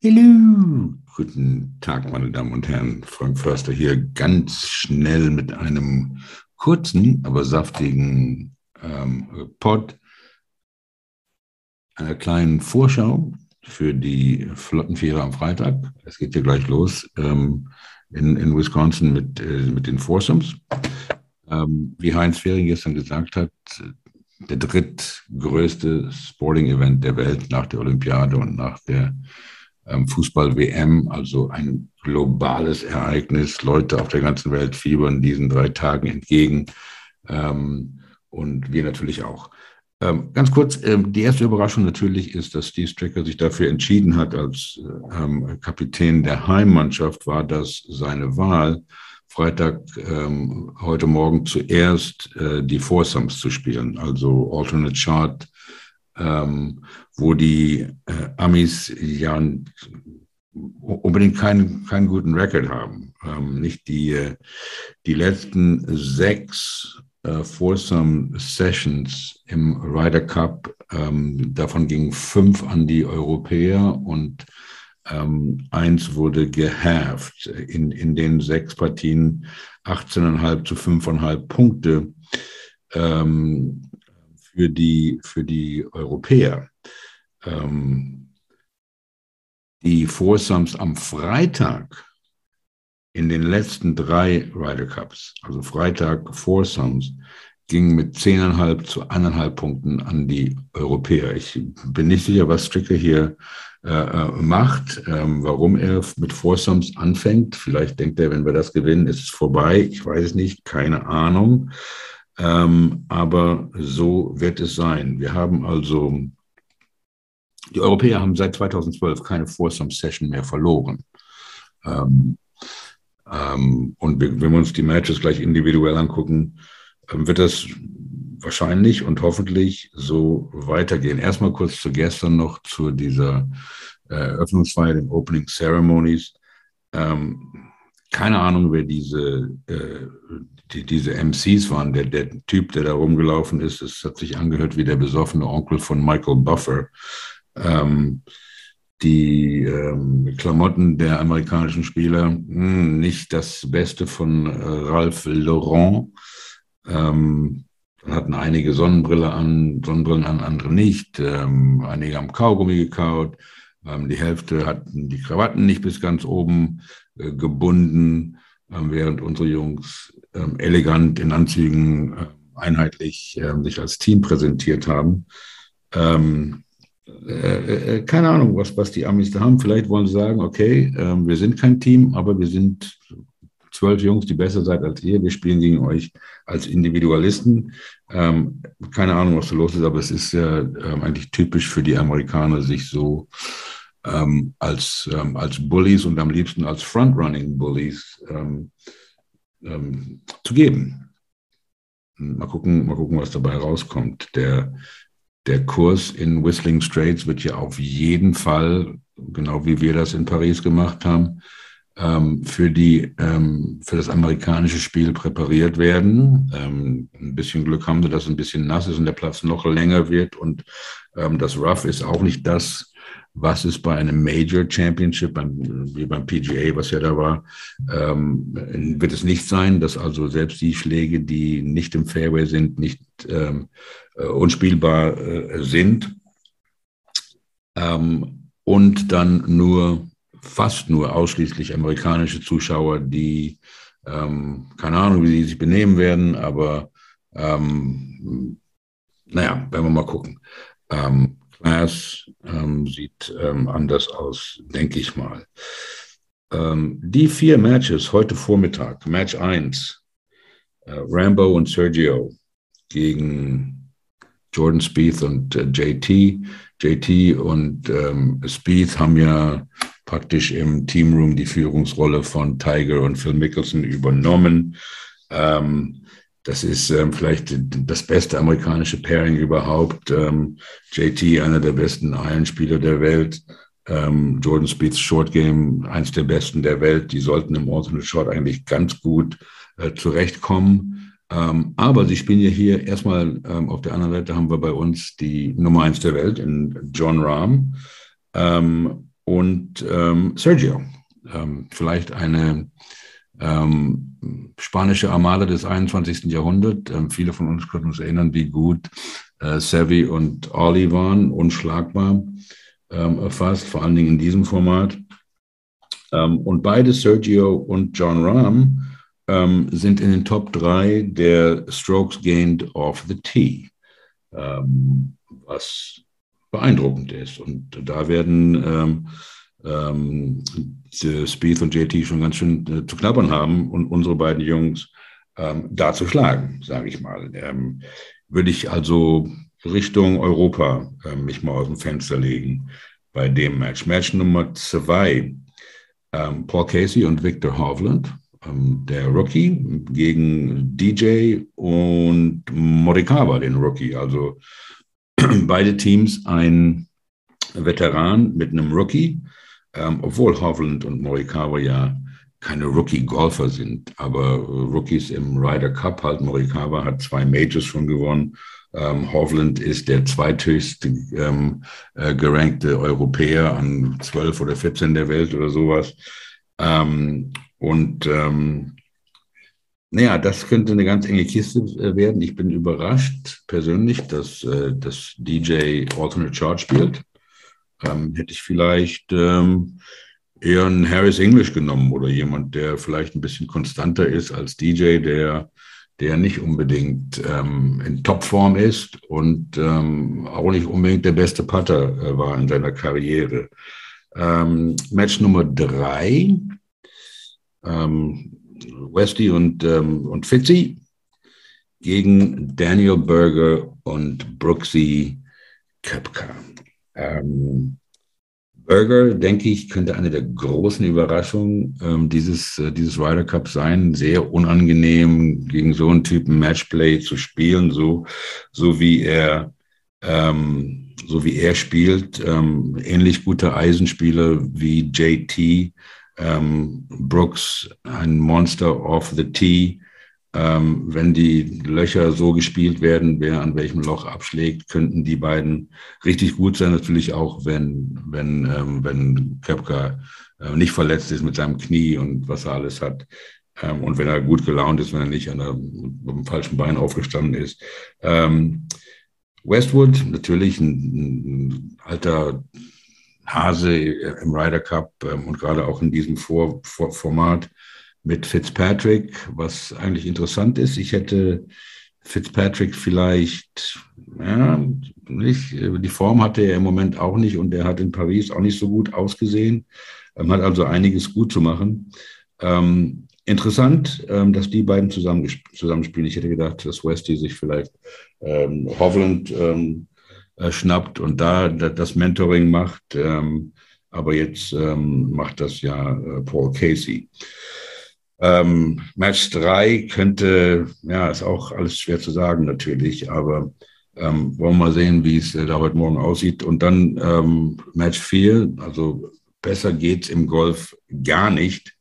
Hallo, guten Tag, meine Damen und Herren. Frank Förster hier ganz schnell mit einem kurzen, aber saftigen ähm, Pod, einer kleinen Vorschau für die Flottenfähre am Freitag. Es geht hier gleich los ähm, in, in Wisconsin mit, äh, mit den Foursomes. Ähm, wie Heinz Fehring gestern gesagt hat, der drittgrößte Sporting-Event der Welt nach der Olympiade und nach der Fußball-WM, also ein globales Ereignis. Leute auf der ganzen Welt fiebern diesen drei Tagen entgegen ähm, und wir natürlich auch. Ähm, ganz kurz, die erste Überraschung natürlich ist, dass Steve Stricker sich dafür entschieden hat, als Kapitän der Heimmannschaft war das seine Wahl, Freitag heute Morgen zuerst äh, die Foursomes zu spielen, also Alternate Chart ähm, wo die äh, Amis ja unbedingt keinen, keinen guten Record haben. Ähm, nicht die, äh, die letzten sechs äh, Foursome Sessions im Ryder Cup, ähm, davon gingen fünf an die Europäer und ähm, eins wurde gehalved. In, in den sechs Partien 18,5 zu 5,5 Punkte. Ähm, für die, für die Europäer. Ähm, die Foursomes am Freitag in den letzten drei Ryder Cups, also Freitag Foursomes, ging mit 10,5 zu 1,5 Punkten an die Europäer. Ich bin nicht sicher, was Stricker hier äh, äh, macht, ähm, warum er mit Foursomes anfängt. Vielleicht denkt er, wenn wir das gewinnen, ist es vorbei. Ich weiß es nicht, keine Ahnung. Ähm, aber so wird es sein. Wir haben also, die Europäer haben seit 2012 keine Foursome Session mehr verloren. Ähm, ähm, und wenn wir uns die Matches gleich individuell angucken, ähm, wird das wahrscheinlich und hoffentlich so weitergehen. Erstmal kurz zu gestern noch zu dieser äh, Eröffnungsfeier, den Opening Ceremonies. Ähm, keine Ahnung, wer diese, äh, die, diese MCs waren. Der, der Typ, der da rumgelaufen ist, es hat sich angehört wie der besoffene Onkel von Michael Buffer. Ähm, die ähm, Klamotten der amerikanischen Spieler, mh, hm, nicht das Beste von äh, Ralph Laurent. Ähm, hatten einige Sonnenbrille an, Sonnenbrillen an, andere nicht. Ähm, einige haben Kaugummi gekaut. Ähm, die Hälfte hatten die Krawatten nicht bis ganz oben äh, gebunden, während unsere Jungs ähm, elegant in Anzügen äh, einheitlich ähm, sich als Team präsentiert haben. Ähm, äh, äh, keine Ahnung, was, was die Amis da haben. Vielleicht wollen sie sagen, okay, äh, wir sind kein Team, aber wir sind zwölf Jungs, die besser seid als ihr. Wir spielen gegen euch als Individualisten. Ähm, keine Ahnung, was da los ist, aber es ist ja ähm, eigentlich typisch für die Amerikaner, sich so ähm, als, ähm, als Bullies und am liebsten als Frontrunning Bullies ähm, ähm, zu geben. Mal gucken, mal gucken, was dabei rauskommt. Der, der Kurs in Whistling Straits wird ja auf jeden Fall, genau wie wir das in Paris gemacht haben, ähm, für, die, ähm, für das amerikanische Spiel präpariert werden. Ein bisschen Glück haben sie, dass es ein bisschen nass ist und der Platz noch länger wird. Und das Rough ist auch nicht das, was ist bei einem Major Championship, beim, wie beim PGA, was ja da war, ähm, wird es nicht sein, dass also selbst die Schläge, die nicht im Fairway sind, nicht ähm, äh, unspielbar äh, sind. Ähm, und dann nur, fast nur ausschließlich amerikanische Zuschauer, die, ähm, keine Ahnung, wie sie sich benehmen werden, aber ähm, naja, werden wir mal gucken. Ähm, Class ähm, sieht ähm, anders aus, denke ich mal. Ähm, die vier Matches heute Vormittag, Match 1, äh, Rambo und Sergio gegen Jordan Spieth und äh, JT. JT und ähm, Spieth haben ja praktisch im Teamroom die Führungsrolle von Tiger und Phil Mickelson übernommen. Ähm, das ist ähm, vielleicht das beste amerikanische Pairing überhaupt. Ähm, JT, einer der besten Ironspieler der Welt. Ähm, Jordan Speeds Short Game, eins der besten der Welt. Die sollten im Alternate Short eigentlich ganz gut äh, zurechtkommen. Ähm, aber sie spielen ja hier erstmal ähm, auf der anderen Seite haben wir bei uns die Nummer eins der Welt in John Rahm. Ähm, und ähm, Sergio. Ähm, vielleicht eine spanische Armada des 21. Jahrhunderts. Ähm, viele von uns können uns erinnern, wie gut äh, Sevi und Ollie waren, unschlagbar ähm, erfasst, vor allen Dingen in diesem Format. Ähm, und beide, Sergio und John Rahm, ähm, sind in den Top 3 der Strokes gained off the tee, ähm, was beeindruckend ist. Und da werden ähm, Spieth und JT schon ganz schön äh, zu knabbern haben und unsere beiden Jungs ähm, da zu schlagen, sage ich mal. Ähm, würde ich also Richtung Europa äh, mich mal aus dem Fenster legen bei dem Match. Match Nummer zwei, ähm, Paul Casey und Victor Hovland, ähm, der Rookie, gegen DJ und Morikawa, den Rookie. Also beide Teams ein Veteran mit einem Rookie, ähm, obwohl Hovland und Morikawa ja keine Rookie-Golfer sind, aber Rookies im Ryder Cup halt. Morikawa hat zwei Majors schon gewonnen. Ähm, Hovland ist der zweithöchste ähm, äh, gerankte Europäer an 12 oder 14 der Welt oder sowas. Ähm, und ähm, naja, das könnte eine ganz enge Kiste äh, werden. Ich bin überrascht persönlich, dass, äh, dass DJ Alternate Chart spielt. Ähm, hätte ich vielleicht ähm, eher einen Harris English genommen oder jemand, der vielleicht ein bisschen konstanter ist als DJ, der, der nicht unbedingt ähm, in Topform ist und ähm, auch nicht unbedingt der beste Putter äh, war in seiner Karriere. Ähm, Match Nummer drei, ähm, Westy und, und Fitzy gegen Daniel Berger und Brooksy Köpka. Ähm, Burger, denke ich, könnte eine der großen Überraschungen ähm, dieses, äh, dieses Ryder Cup sein. Sehr unangenehm, gegen so einen Typen Matchplay zu spielen, so, so wie er, ähm, so wie er spielt. Ähm, ähnlich gute Eisenspieler wie JT, ähm, Brooks, ein Monster of the Tee. Ähm, wenn die Löcher so gespielt werden, wer an welchem Loch abschlägt, könnten die beiden richtig gut sein. Natürlich auch, wenn, wenn, ähm, wenn Köpker äh, nicht verletzt ist mit seinem Knie und was er alles hat. Ähm, und wenn er gut gelaunt ist, wenn er nicht an der, dem falschen Bein aufgestanden ist. Ähm, Westwood, natürlich ein, ein alter Hase im Ryder Cup ähm, und gerade auch in diesem Vor Vor Format mit Fitzpatrick, was eigentlich interessant ist. Ich hätte Fitzpatrick vielleicht, ja, nicht, die Form hatte er im Moment auch nicht und er hat in Paris auch nicht so gut ausgesehen, ähm, hat also einiges gut zu machen. Ähm, interessant, ähm, dass die beiden zusammen, zusammenspielen. Ich hätte gedacht, dass Westy sich vielleicht ähm, Hovland ähm, äh, schnappt und da das Mentoring macht. Ähm, aber jetzt ähm, macht das ja äh, Paul Casey. Ähm, Match 3 könnte, ja, ist auch alles schwer zu sagen natürlich, aber ähm, wollen wir mal sehen, wie es äh, da heute Morgen aussieht. Und dann ähm, Match 4, also besser geht's im Golf gar nicht.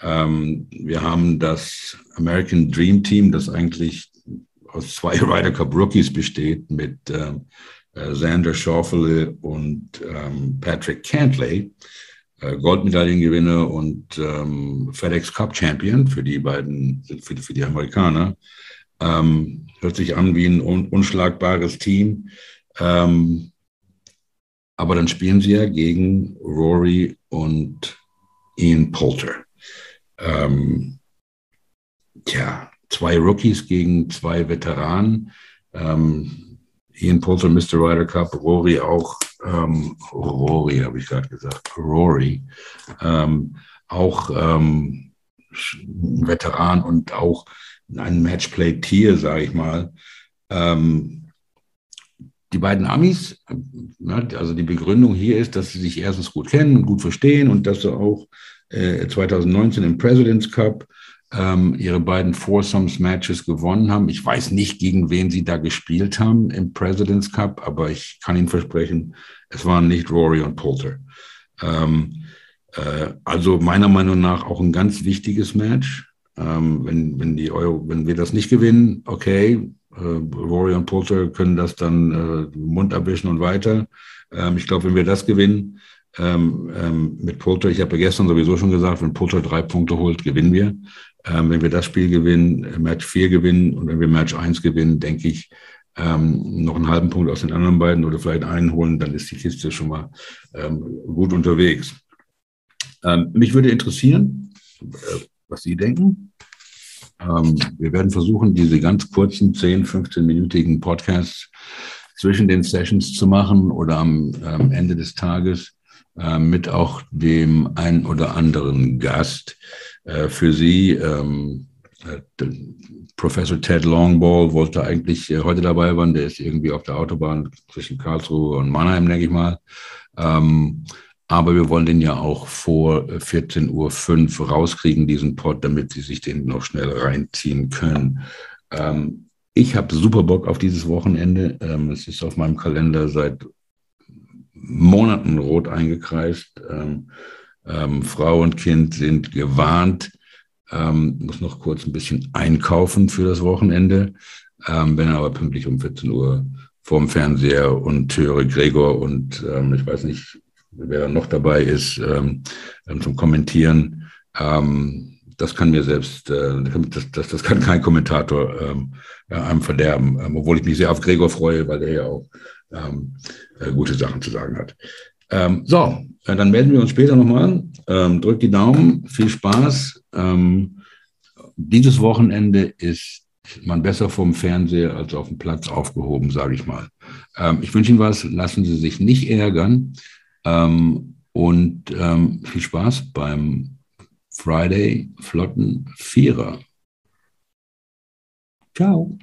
Ähm, wir haben das American Dream Team, das eigentlich aus zwei Ryder Cup Rookies besteht, mit ähm, äh, Xander Schauffele und ähm, Patrick Cantley. Äh, Goldmedaillengewinner und ähm, FedEx Cup Champion für die beiden, für, für die Amerikaner. Ähm, hört sich an wie ein un unschlagbares Team. Ähm, aber dann spielen sie ja gegen Rory und Ian Poulter. Ähm, tja, zwei Rookies gegen zwei Veteranen. Ähm, Ian Poulter, Mr. Ryder Cup, Rory auch ähm, Rory, habe ich gerade gesagt, Rory, ähm, auch ähm, Veteran und auch ein Matchplay-Tier, sage ich mal. Ähm, die beiden Amis, ne, also die Begründung hier ist, dass sie sich erstens gut kennen und gut verstehen und dass sie auch äh, 2019 im President's Cup ähm, ihre beiden Foursomes-Matches gewonnen haben. Ich weiß nicht, gegen wen sie da gespielt haben im President's Cup, aber ich kann Ihnen versprechen, es waren nicht Rory und Poulter. Ähm, äh, also meiner Meinung nach auch ein ganz wichtiges Match. Ähm, wenn, wenn, die Euro, wenn wir das nicht gewinnen, okay, äh, Rory und Poulter können das dann äh, Mund abwischen und weiter. Ähm, ich glaube, wenn wir das gewinnen, ähm, ähm, mit Poulter. Ich habe ja gestern sowieso schon gesagt, wenn Poulter drei Punkte holt, gewinnen wir. Ähm, wenn wir das Spiel gewinnen, äh, Match 4 gewinnen und wenn wir Match 1 gewinnen, denke ich, ähm, noch einen halben Punkt aus den anderen beiden oder vielleicht einen holen, dann ist die Kiste schon mal ähm, gut unterwegs. Ähm, mich würde interessieren, äh, was Sie denken. Wir werden versuchen, diese ganz kurzen 10, 15-minütigen Podcasts zwischen den Sessions zu machen oder am ähm, Ende des Tages äh, mit auch dem einen oder anderen Gast äh, für Sie. Ähm, äh, Professor Ted Longball wollte eigentlich heute dabei sein, der ist irgendwie auf der Autobahn zwischen Karlsruhe und Mannheim, denke ich mal. Ähm, aber wir wollen den ja auch vor 14.05 Uhr rauskriegen, diesen Pod, damit Sie sich den noch schnell reinziehen können. Ähm, ich habe super Bock auf dieses Wochenende. Ähm, es ist auf meinem Kalender seit Monaten rot eingekreist. Ähm, ähm, Frau und Kind sind gewarnt. Ähm, muss noch kurz ein bisschen einkaufen für das Wochenende. Ähm, bin aber pünktlich um 14 Uhr vorm Fernseher und höre Gregor und ähm, ich weiß nicht, wer noch dabei ist, ähm, ähm, zum Kommentieren. Das kann mir selbst, äh, das, das, das kann kein Kommentator ähm, einem verderben, obwohl ich mich sehr auf Gregor freue, weil er ja auch ähm, äh, gute Sachen zu sagen hat. Ähm, so, äh, dann melden wir uns später nochmal. Ähm, drückt die Daumen, viel Spaß. Ähm, dieses Wochenende ist man besser vom Fernseher als auf dem Platz aufgehoben, sage ich mal. Ähm, ich wünsche Ihnen was, lassen Sie sich nicht ärgern. Ähm, und viel Spaß beim Friday Flotten Vierer. Ciao.